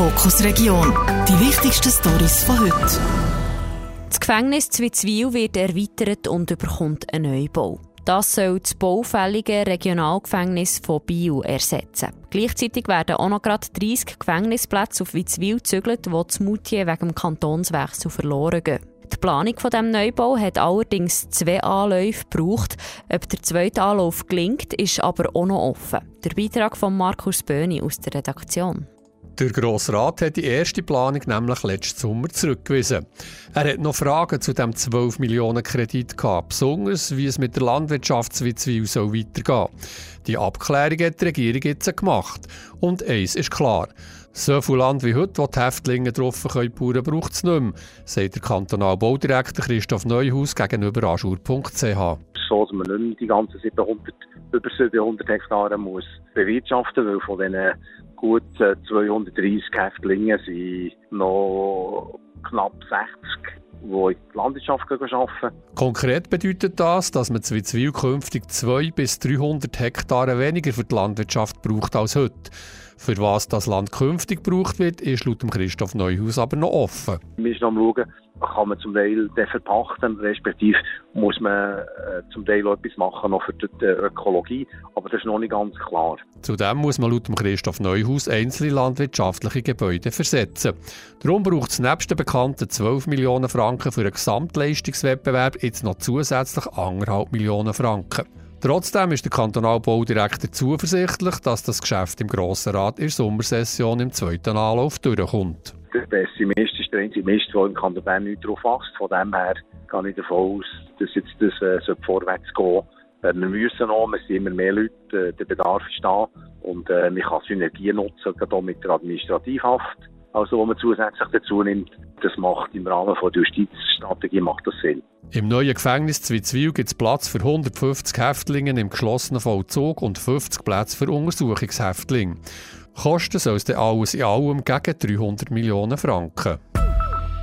Fokus Region. Die wichtigsten Stories von heute. Das Gefängnis Zwitzwil wird erweitert und bekommt einen Neubau. Das soll das baufällige Regionalgefängnis von Biel ersetzen. Gleichzeitig werden auch noch gerade 30 Gefängnisplätze auf Witzwil gezügelt, die das Moutier wegen dem Kantonswechsel verloren gehen. Die Planung von dem Neubau hat allerdings zwei Anläufe gebraucht. Ob der zweite Anlauf gelingt, ist aber auch noch offen. Der Beitrag von Markus Böhni aus der Redaktion. Der Grosse Rat hat die erste Planung nämlich letzten Sommer zurückgewiesen. Er hat noch Fragen zu dem 12 Millionen Kredit gehabt, besonders wie es mit der Landwirtschaftswitzwil so weitergehen. Die Abklärung hat die Regierung jetzt gemacht. Und eins ist klar. So viel Land wie heute, wo die Häftlinge drauf können bauen, braucht es nicht mehr, sagt der Kantonalbaudirektor Christoph Neuhaus gegenüber aschur.ch. So, dass man nicht mehr die ganzen 700, über 700 Hektare muss bewirtschaften muss, weil von diesen gut 230 Häftlingen sind noch knapp 60 die in die Landwirtschaft arbeiten. Konkret bedeutet das, dass man Zwitzwil künftig 200 bis 300 Hektare weniger für die Landwirtschaft braucht als heute. Für was das Land künftig gebraucht wird, ist laut Christoph Neuhaus aber noch offen. Wir müssen noch schauen, kann man zum Teil verpachten, respektive muss man äh, zum Teil auch etwas machen noch für die Ökologie, aber das ist noch nicht ganz klar. Zudem muss man laut Christoph Neuhaus einzelne landwirtschaftliche Gebäude versetzen. Darum braucht es nebst den bekannten 12 Millionen Franken für einen Gesamtleistungswettbewerb jetzt noch zusätzlich 1,5 Millionen Franken. Trotzdem ist der Kantonalbaudirektor zuversichtlich, dass das Geschäft im Grossen Rat in der Sommersession im zweiten Anlauf durchkommt. Der Pessimist ist der einzige Mist, der im Kanton Bern nicht darauf fasst. Von dem her gehe ich davon aus, dass jetzt das äh, vorwärts gehen wir müssen noch, es sind immer mehr Leute, äh, der Bedarf ist da und äh, man kann Synergien nutzen, gerade auch mit der Administrativhaft, also wo man zusätzlich dazu nimmt. Das macht im Rahmen von der Justizstrategie macht das Sinn. Im neuen Gefängnis Zwitzwil gibt es Platz für 150 Häftlinge im geschlossenen Vollzug und 50 Plätze für Untersuchungshäftlinge. Kosten soll es dann alles in allem gegen 300 Millionen Franken.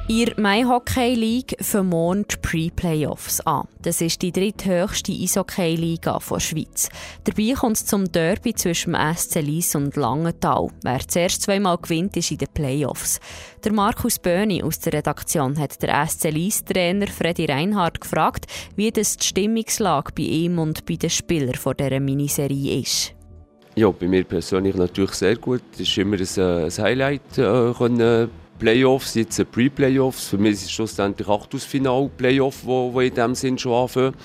Ihr Mai Hockey League die Pre-Playoffs an. Das ist die dritthöchste Eishockey-Liga der Schweiz. Dabei kommt es zum Derby zwischen SC Lies und Langenthal. Wer zuerst zweimal gewinnt, ist in den Playoffs. Der Markus Böhni aus der Redaktion hat der SC Lies-Trainer Freddy Reinhardt gefragt, wie das die Stimmungslage bei ihm und bei den Spielern von dieser Miniserie ist. Ja, bei mir persönlich natürlich sehr gut. Es ist immer ein, ein Highlight, äh, können Playoffs, jetzt Pre-Playoffs. Für mich ist es schlussendlich Achtelfinal-Playoff, wo, wo in dem Sinn schon anfangen.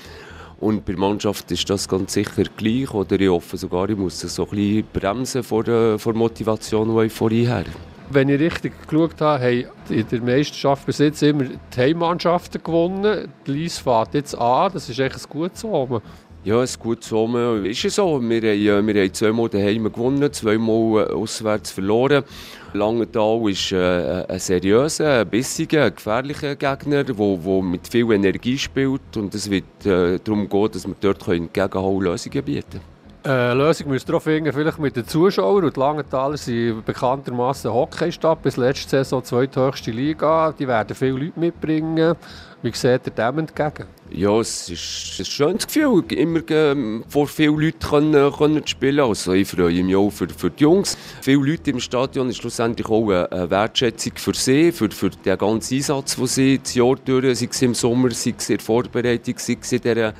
Und bei der Mannschaft ist das ganz sicher gleich. Oder ich hoffe sogar, ich muss so ein bisschen bremsen vor der, vor Motivation, ich vorhin habe. Wenn ich richtig geschaut habe, haben in der Meisterschaft bis jetzt immer die Heimmannschaften gewonnen. Die Lies fährt jetzt an, das ist echt ein gutes Omen. Ja, ein gutes Sommer ist es so. Wir haben, wir haben zweimal daheim gewonnen, zweimal auswärts verloren. Langenthal ist äh, ein seriöser, bissiger, gefährlicher Gegner, der mit viel Energie spielt. Und es wird äh, darum gehen, dass wir dort entgegenhauen Lösungen bieten. Äh, Lösung müsst ihr auch finden, vielleicht mit den Zuschauern. Und die Langenthaler sind bekanntermaßen Hockeystadt bis letzte Saison zweithöchste Liga. Die werden viele Leute mitbringen. Wie seht ihr dem entgegen? Ja, es ist ein schönes Gefühl, immer ähm, vor vielen Leuten können, können spielen. Also ich freue mich auch für, für die Jungs. Viele Leute im Stadion ist schlussendlich auch eine Wertschätzung für sie, für, für den ganzen Einsatz, den sie das Jahr durch, sei es im Sommer, sei es in der Vorbereitung, sei es in dieser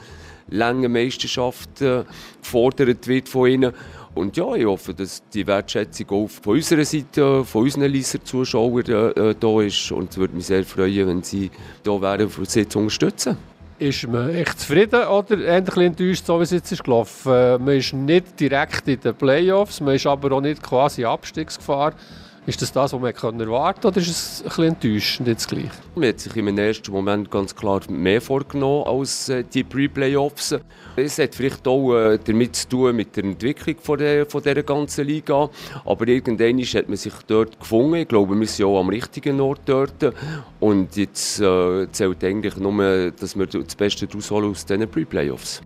langen Meisterschaft äh, gefordert wird von ihnen. Und ja, ich hoffe, dass die Wertschätzung auch von unserer Seite, von unseren Leser-Zuschauern äh, da ist. Und es würde mich sehr freuen, wenn Sie da wären, um sie zu unterstützen. Ist man echt zufrieden oder endlich enttäuscht, so wie es jetzt ist gelaufen? Äh, man ist nicht direkt in den Playoffs, man ist aber auch nicht quasi Abstiegsgefahr. Ist das das, was man erwarten konnte, oder ist es ein bisschen enttäuschend jetzt gleich? Man hat sich im ersten Moment ganz klar mehr vorgenommen als äh, die Pre-Playoffs. Es hat vielleicht auch äh, damit zu tun mit der Entwicklung von der, von dieser ganzen Liga. Aber irgendwann hat man sich dort gefunden. Ich glaube, wir sind auch am richtigen Ort dort. Und jetzt äh, zählt eigentlich nur, dass wir das Beste rausholen aus diesen Pre-Playoffs.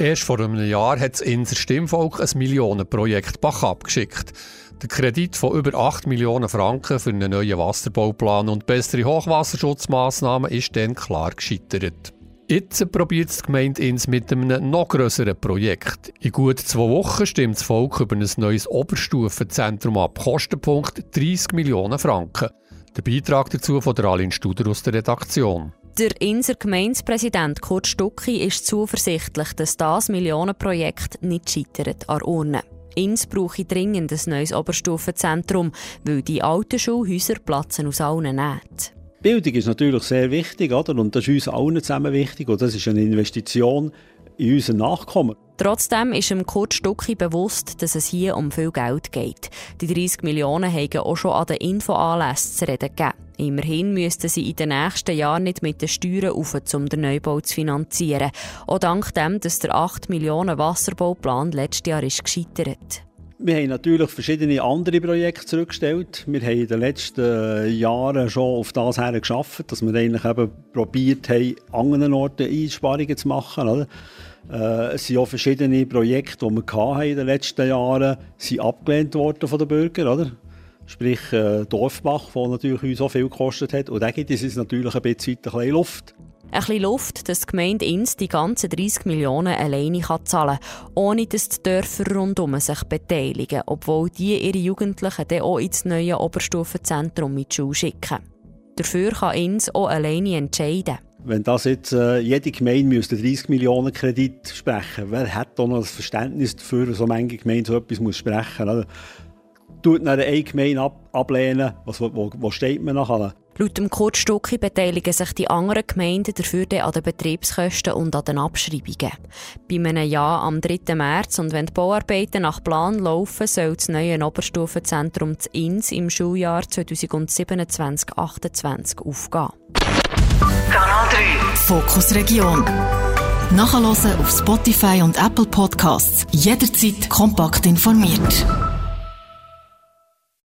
Erst vor einem Jahr hat das Inser Stimmvolk ein Millionenprojekt Bach abgeschickt. Der Kredit von über 8 Millionen Franken für einen neuen Wasserbauplan und bessere Hochwasserschutzmaßnahmen ist dann klar gescheitert. Jetzt probiert die Gemeinde Ins mit einem noch grösseren Projekt. In gut zwei Wochen stimmt das Volk über ein neues Oberstufenzentrum ab. Kostenpunkt 30 Millionen Franken. Der Beitrag dazu von der Aline Studer aus der Redaktion. Der Inser Gemeindepräsident Kurt Stucki ist zuversichtlich, dass das Millionenprojekt nicht scheitert an Urne. Ins brauche dringend ein neues Oberstufenzentrum, weil die alten Schulhäuser platzen aus allen Nähten. Bildung ist natürlich sehr wichtig, oder? und das ist uns allen zusammen wichtig und das ist eine Investition in unser Nachkommen. Trotzdem ist dem Kurt Stucki bewusst, dass es hier um viel Geld geht. Die 30 Millionen haben auch schon an den Infoanlässen zu reden gegeben. Immerhin müssten sie in den nächsten Jahren nicht mit den Steuern auf, um den Neubau zu finanzieren. Auch dank dem, dass der 8 Millionen Wasserbauplan letztes Jahr ist gescheitert wir haben natürlich verschiedene andere Projekte zurückgestellt. Wir haben in den letzten Jahren schon auf das her geschafft, dass wir eigentlich eben probiert haben, an anderen Orten Einsparungen zu machen. Oder? Äh, es sind auch verschiedene Projekte, die wir in den letzten Jahren sind abgelehnt worden von den Bürgern. Oder? Sprich äh, Dorfbach, der natürlich uns auch viel gekostet hat. Und da gibt es natürlich ein bisschen, ein bisschen Luft. Ein bisschen Luft, dass die Gemeinde Ins die ganzen 30 Millionen alleine kann zahlen kann, ohne dass die Dörfer rundum sich beteiligen, obwohl die ihre Jugendlichen dann auch ins neue Oberstufenzentrum mit Schule schicken. Dafür kann Ins auch alleine entscheiden. Wenn das jetzt äh, jede Gemeinde müsste 30 Millionen Kredit sprechen, wer hat da noch das Verständnis dafür, so manche Gemeinde so etwas muss sprechen? Oder? Tut dann eine Gemeinde ab, ablehnen, was, wo, wo steht man nachher? Laut dem Kurt Stucki beteiligen sich die anderen Gemeinden dafür an den Betriebskosten und an den Abschreibungen. Bei einem Jahr am 3. März und wenn die Bauarbeiten nach Plan laufen, soll das neue Oberstufenzentrum zu Ins im Schuljahr 2027-28 aufgehen. Kanal 3 Fokus Region. Nachhören auf Spotify und Apple Podcasts. Jederzeit kompakt informiert.